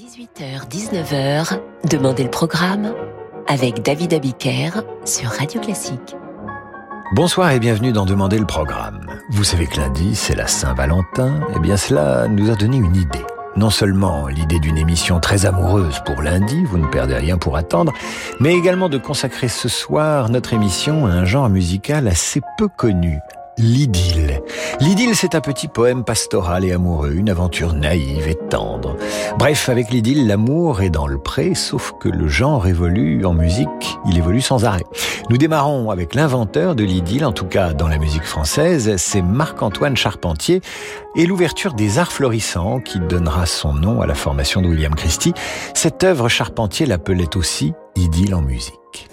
18h-19h, Demandez le programme avec David Abiker sur Radio Classique. Bonsoir et bienvenue dans Demander le programme. Vous savez que lundi, c'est la Saint-Valentin. Eh bien, cela nous a donné une idée. Non seulement l'idée d'une émission très amoureuse pour lundi, vous ne perdez rien pour attendre, mais également de consacrer ce soir notre émission à un genre musical assez peu connu, L'idylle. L'idylle, c'est un petit poème pastoral et amoureux, une aventure naïve et tendre. Bref, avec l'idylle, l'amour est dans le pré, sauf que le genre évolue en musique, il évolue sans arrêt. Nous démarrons avec l'inventeur de l'idylle, en tout cas dans la musique française, c'est Marc-Antoine Charpentier, et l'ouverture des arts florissants qui donnera son nom à la formation de William Christie. Cette œuvre, Charpentier l'appelait aussi idylle en musique.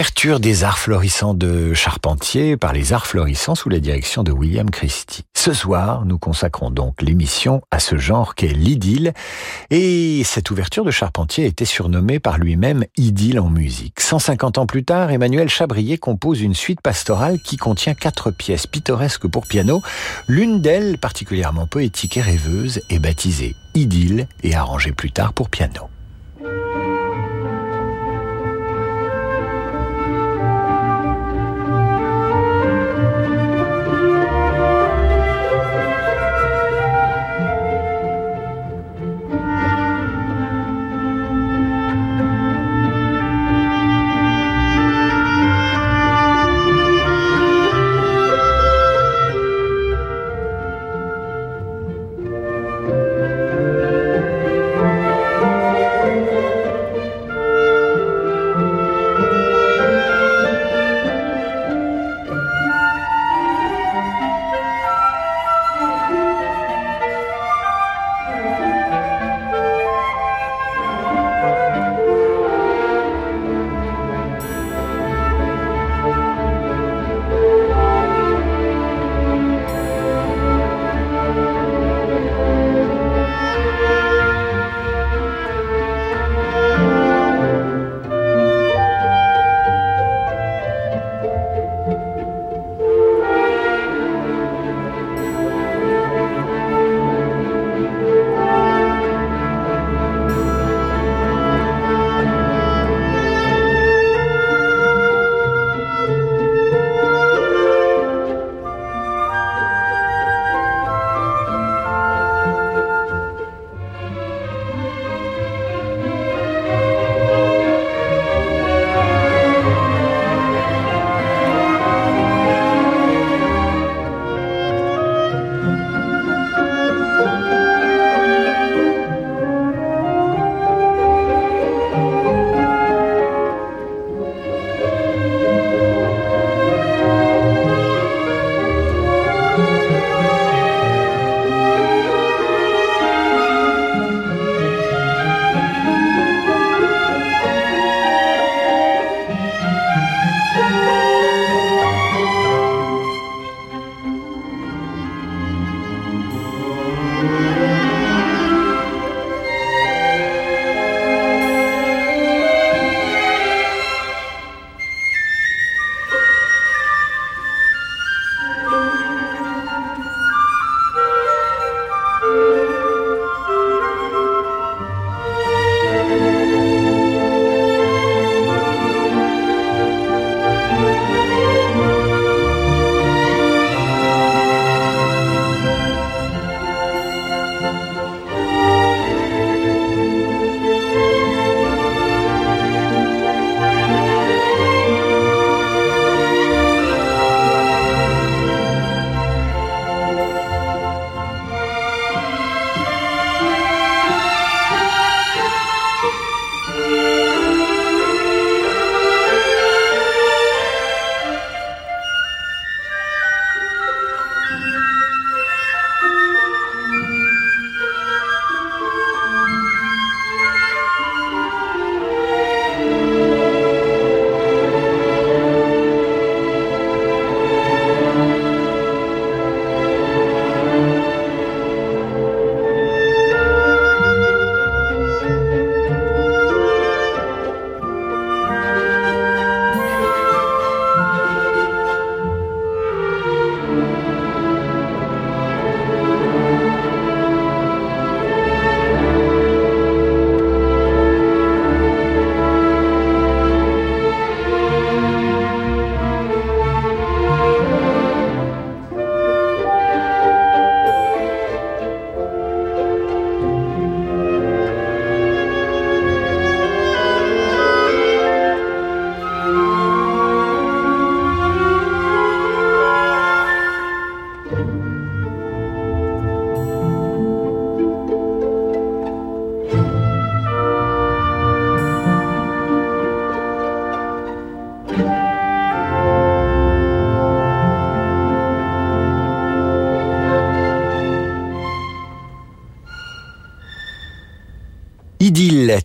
Ouverture des arts florissants de Charpentier par les arts florissants sous la direction de William Christie. Ce soir, nous consacrons donc l'émission à ce genre qu'est l'idylle, et cette ouverture de Charpentier a été surnommée par lui-même idylle en musique. 150 ans plus tard, Emmanuel Chabrier compose une suite pastorale qui contient quatre pièces pittoresques pour piano. L'une d'elles, particulièrement poétique et rêveuse, est baptisée Idylle et arrangée plus tard pour piano.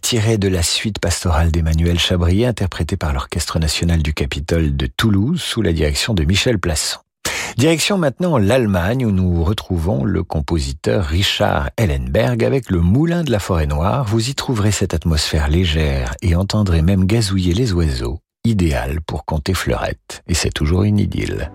Tiré de la suite pastorale d'Emmanuel Chabrier, interprétée par l'Orchestre national du Capitole de Toulouse sous la direction de Michel Plasson. Direction maintenant l'Allemagne où nous retrouvons le compositeur Richard Ellenberg avec le Moulin de la Forêt Noire. Vous y trouverez cette atmosphère légère et entendrez même gazouiller les oiseaux, idéal pour compter fleurette. Et c'est toujours une idylle.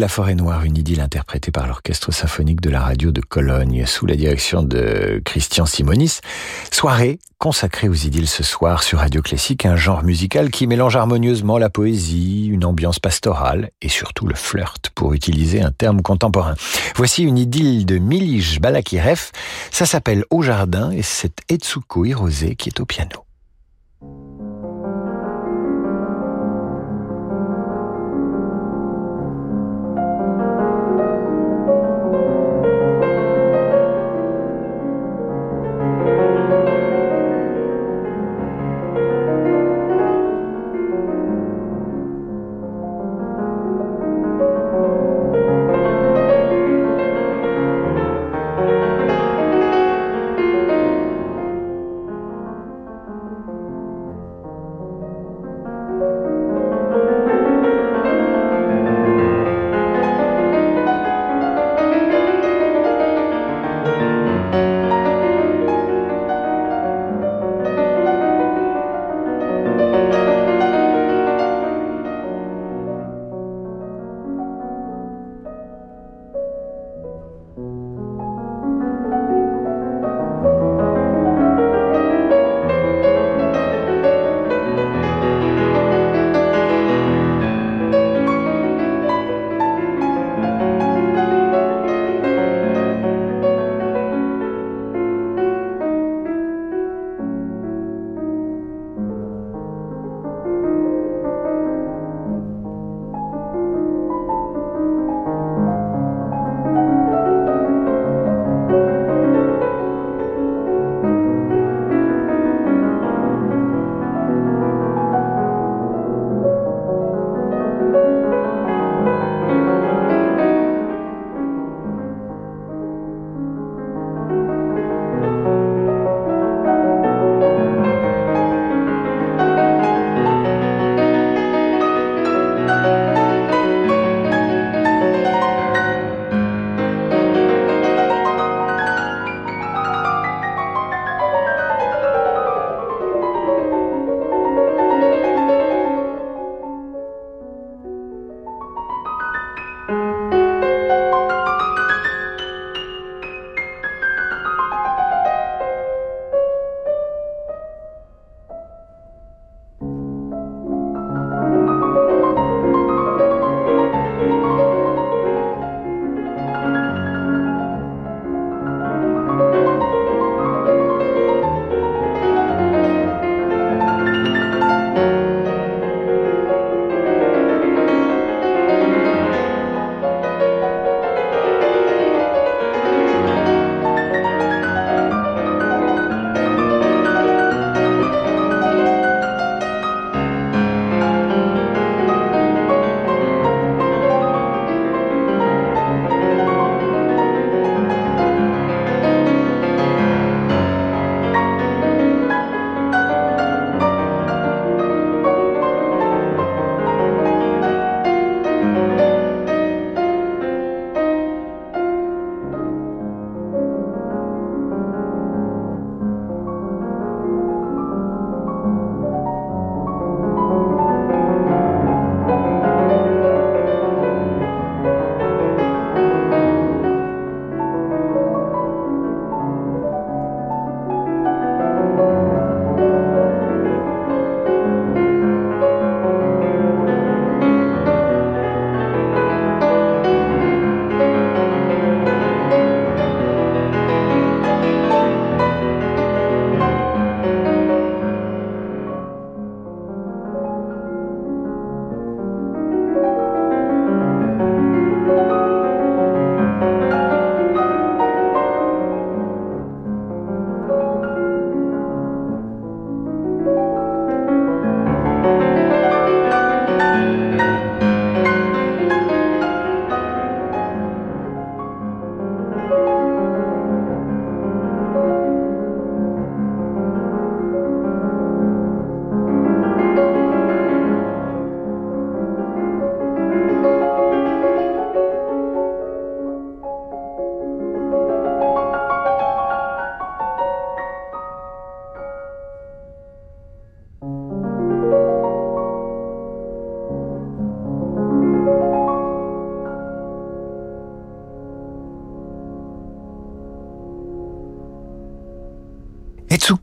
La Forêt Noire, une idylle interprétée par l'Orchestre symphonique de la radio de Cologne sous la direction de Christian Simonis. Soirée consacrée aux idylles ce soir sur Radio Classique, un genre musical qui mélange harmonieusement la poésie, une ambiance pastorale et surtout le flirt, pour utiliser un terme contemporain. Voici une idylle de Milish Balakirev. Ça s'appelle Au Jardin et c'est Etsuko Hirose qui est au piano.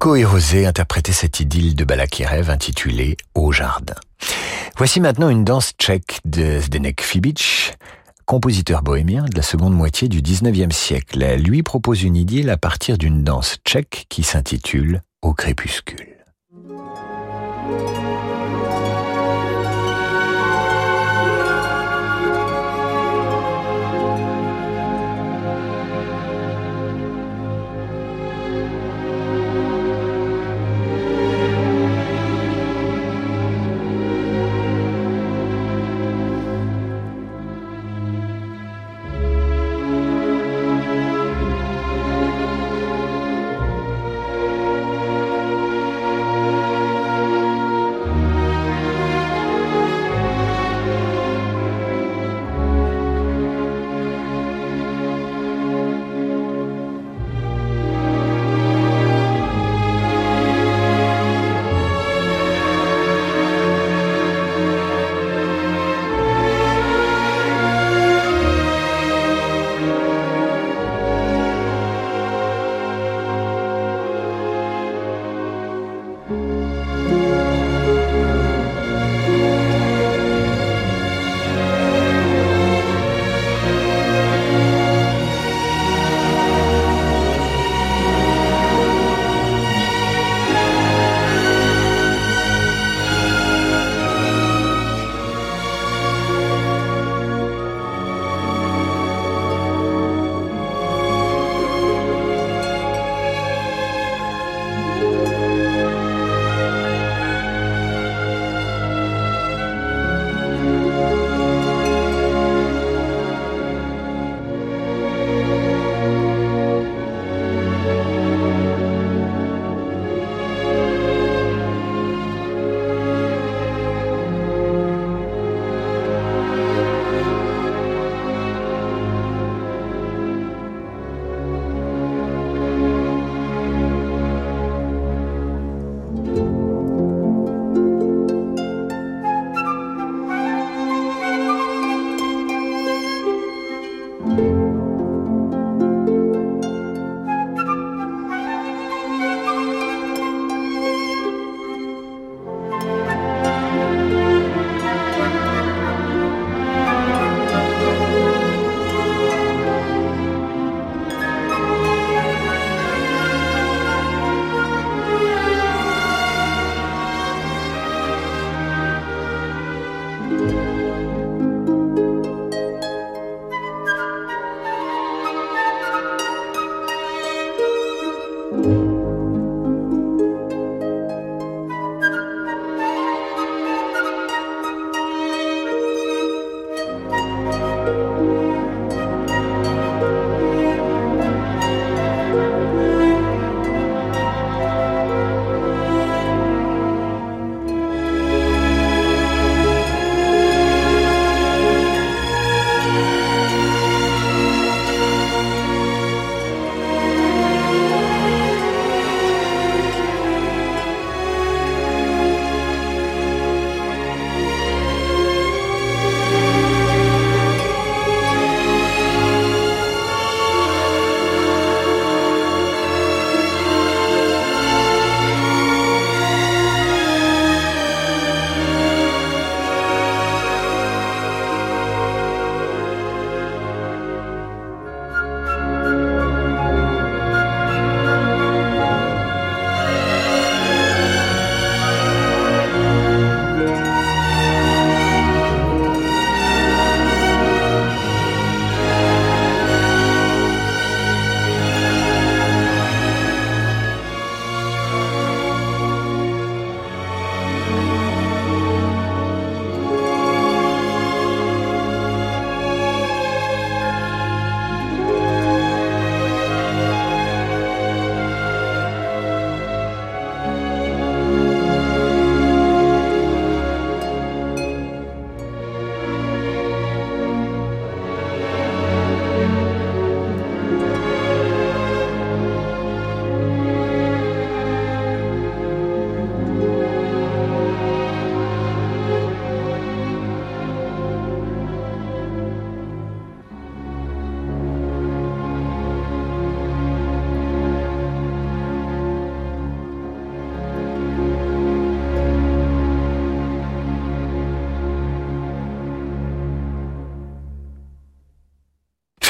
Retsuko Hirose interprétait cette idylle de Balakirev intitulée Au jardin. Voici maintenant une danse tchèque de Zdenek Fibic, compositeur bohémien de la seconde moitié du XIXe siècle. Elle lui propose une idylle à partir d'une danse tchèque qui s'intitule Au crépuscule.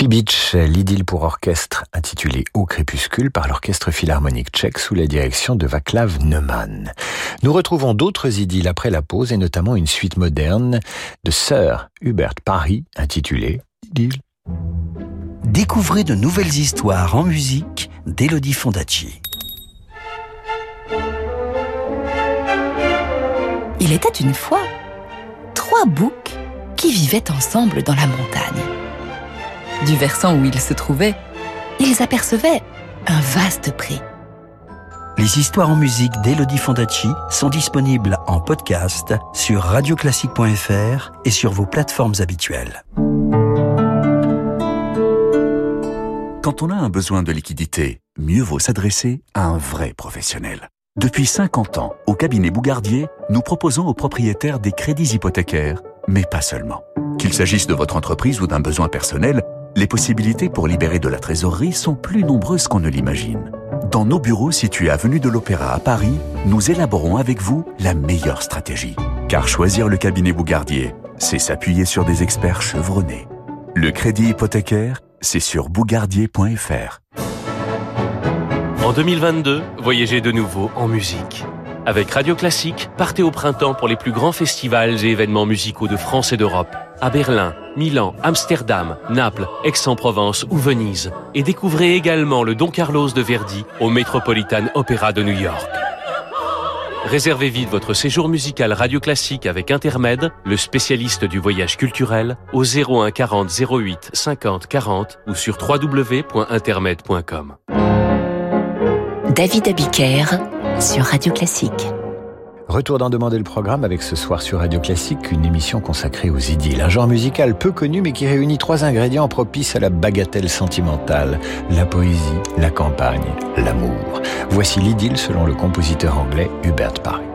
L'idylle pour orchestre intitulée Au crépuscule par l'orchestre philharmonique tchèque sous la direction de Vaclav Neumann. Nous retrouvons d'autres idylles après la pause et notamment une suite moderne de Sir Hubert Parry intitulée Idylle. Découvrez de nouvelles histoires en musique d'Elodie Fondacci. Il était une fois trois boucs qui vivaient ensemble dans la montagne. Du versant où ils se trouvaient, ils apercevaient un vaste pré. Les histoires en musique d'Elodie Fondacci sont disponibles en podcast sur radioclassique.fr et sur vos plateformes habituelles. Quand on a un besoin de liquidité, mieux vaut s'adresser à un vrai professionnel. Depuis 50 ans, au cabinet Bougardier, nous proposons aux propriétaires des crédits hypothécaires, mais pas seulement. Qu'il s'agisse de votre entreprise ou d'un besoin personnel, les possibilités pour libérer de la trésorerie sont plus nombreuses qu'on ne l'imagine. Dans nos bureaux situés avenue de l'Opéra à Paris, nous élaborons avec vous la meilleure stratégie. Car choisir le cabinet Bougardier, c'est s'appuyer sur des experts chevronnés. Le crédit hypothécaire, c'est sur bougardier.fr. En 2022, voyagez de nouveau en musique. Avec Radio Classique, partez au printemps pour les plus grands festivals et événements musicaux de France et d'Europe. À Berlin, Milan, Amsterdam, Naples, Aix-en-Provence ou Venise. Et découvrez également le Don Carlos de Verdi au Metropolitan Opera de New York. Réservez vite votre séjour musical Radio Classique avec Intermed, le spécialiste du voyage culturel, au 01 40 08 50 40 ou sur www.intermed.com. David Abiker sur Radio Classique. Retour d'en demander le programme avec ce soir sur Radio Classique une émission consacrée aux idylles, un genre musical peu connu mais qui réunit trois ingrédients propices à la bagatelle sentimentale, la poésie, la campagne, l'amour. Voici l'idylle selon le compositeur anglais Hubert Parry.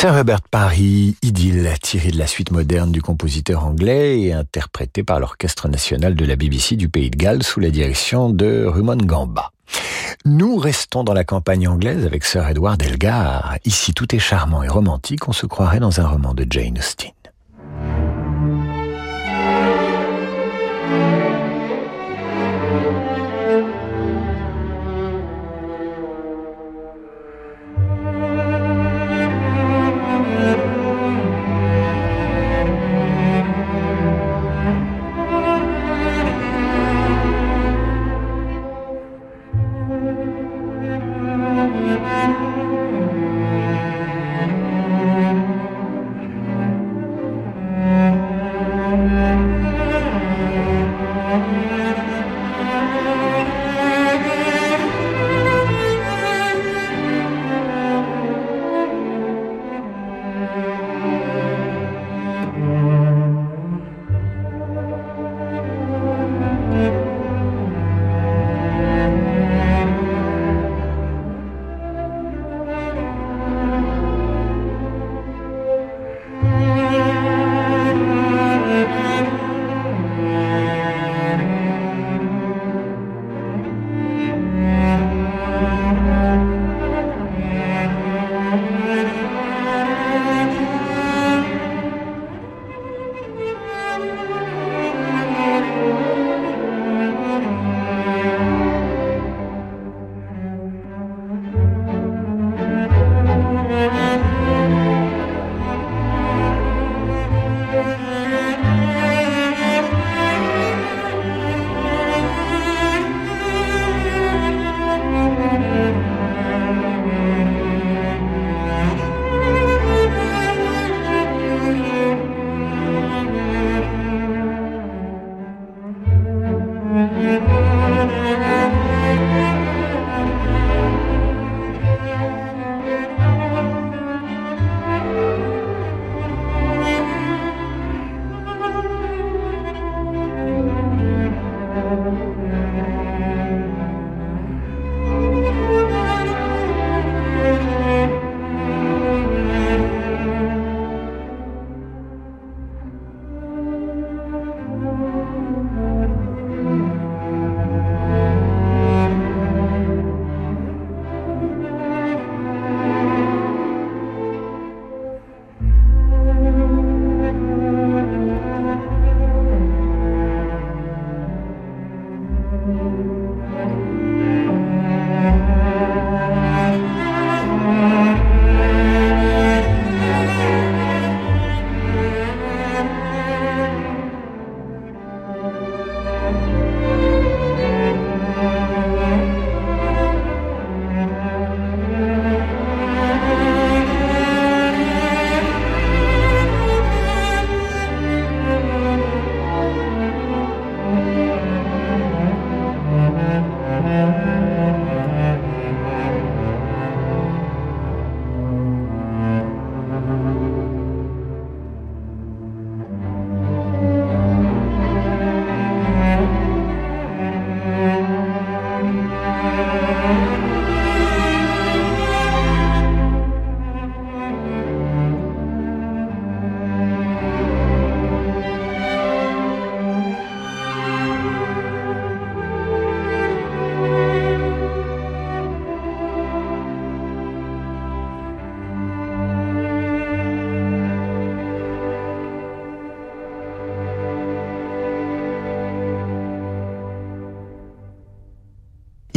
Sir Robert Parry, idylle, tiré de la suite moderne du compositeur anglais et interprété par l'Orchestre national de la BBC du Pays de Galles sous la direction de Rumon Gamba. Nous restons dans la campagne anglaise avec Sir Edward Elgar. Ici, tout est charmant et romantique, on se croirait dans un roman de Jane Austen.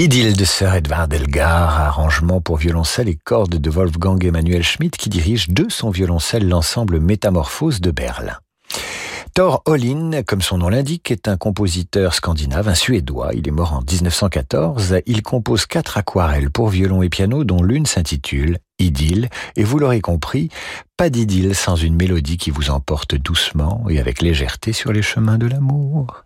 Idylle de Sir Edvard Elgar, arrangement pour violoncelle et cordes de Wolfgang Emmanuel Schmidt qui dirige de son violoncelle l'ensemble Métamorphose de Berlin. Thor Hollin, comme son nom l'indique, est un compositeur scandinave, un suédois. Il est mort en 1914. Il compose quatre aquarelles pour violon et piano, dont l'une s'intitule Idylle. Et vous l'aurez compris, pas d'idylle sans une mélodie qui vous emporte doucement et avec légèreté sur les chemins de l'amour.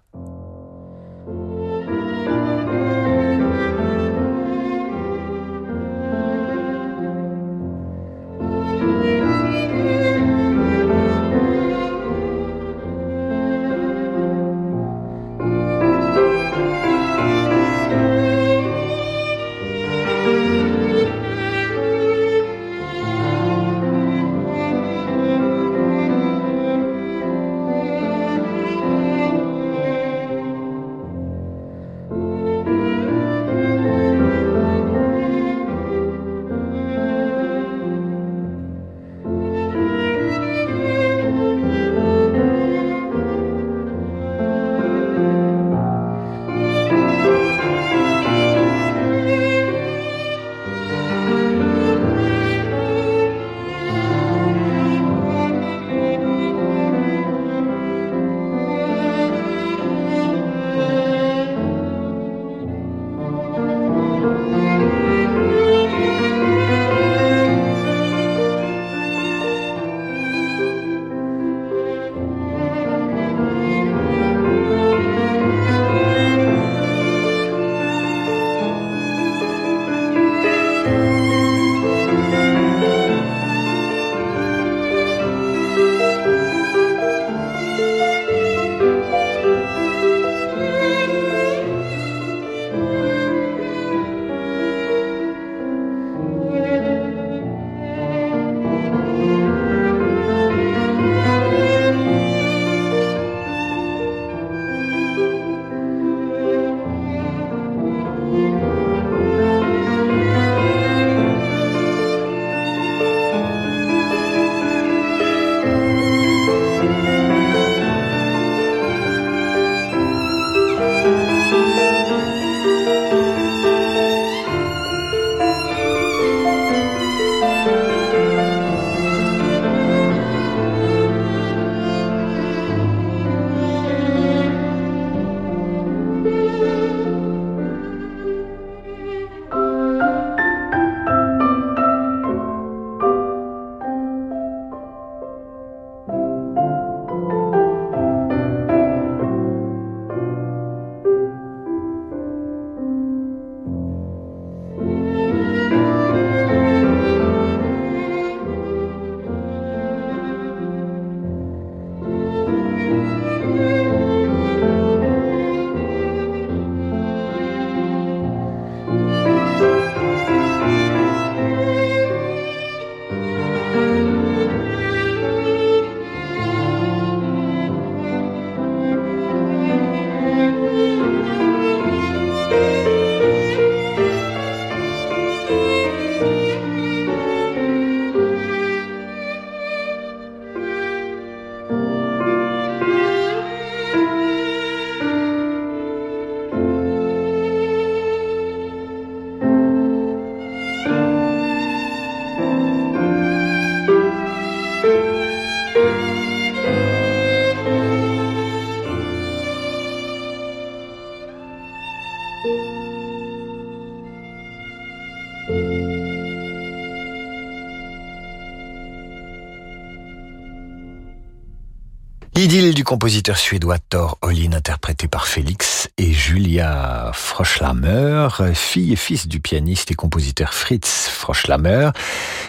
Compositeur suédois Thor Olin, interprété par Félix, et Julia Froschlammer, fille et fils du pianiste et compositeur Fritz Froschlammer.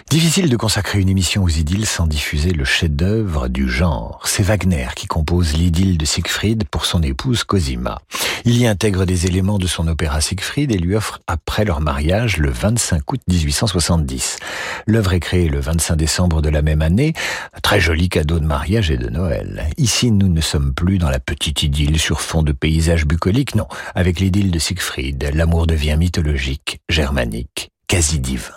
Difficile de consacrer une émission aux idylles sans diffuser le chef-d'œuvre du genre. C'est Wagner qui compose l'idylle de Siegfried pour son épouse Cosima. Il y intègre des éléments de son opéra Siegfried et lui offre après leur mariage le 25 août 1870. L'œuvre est créée le 25 décembre de la même année. très joli cadeau de mariage et de Noël. Ici, nous ne sommes plus dans la petite idylle sur fond de paysages bucoliques, non. Avec l'idylle de Siegfried, l'amour devient mythologique, germanique, quasi divin.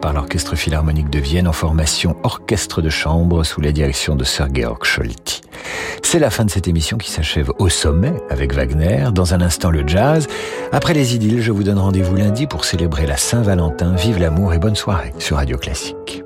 Par l'Orchestre Philharmonique de Vienne en formation orchestre de chambre sous la direction de Sir Georg Scholti. C'est la fin de cette émission qui s'achève au sommet avec Wagner. Dans un instant, le jazz. Après les idylles, je vous donne rendez-vous lundi pour célébrer la Saint-Valentin. Vive l'amour et bonne soirée sur Radio Classique.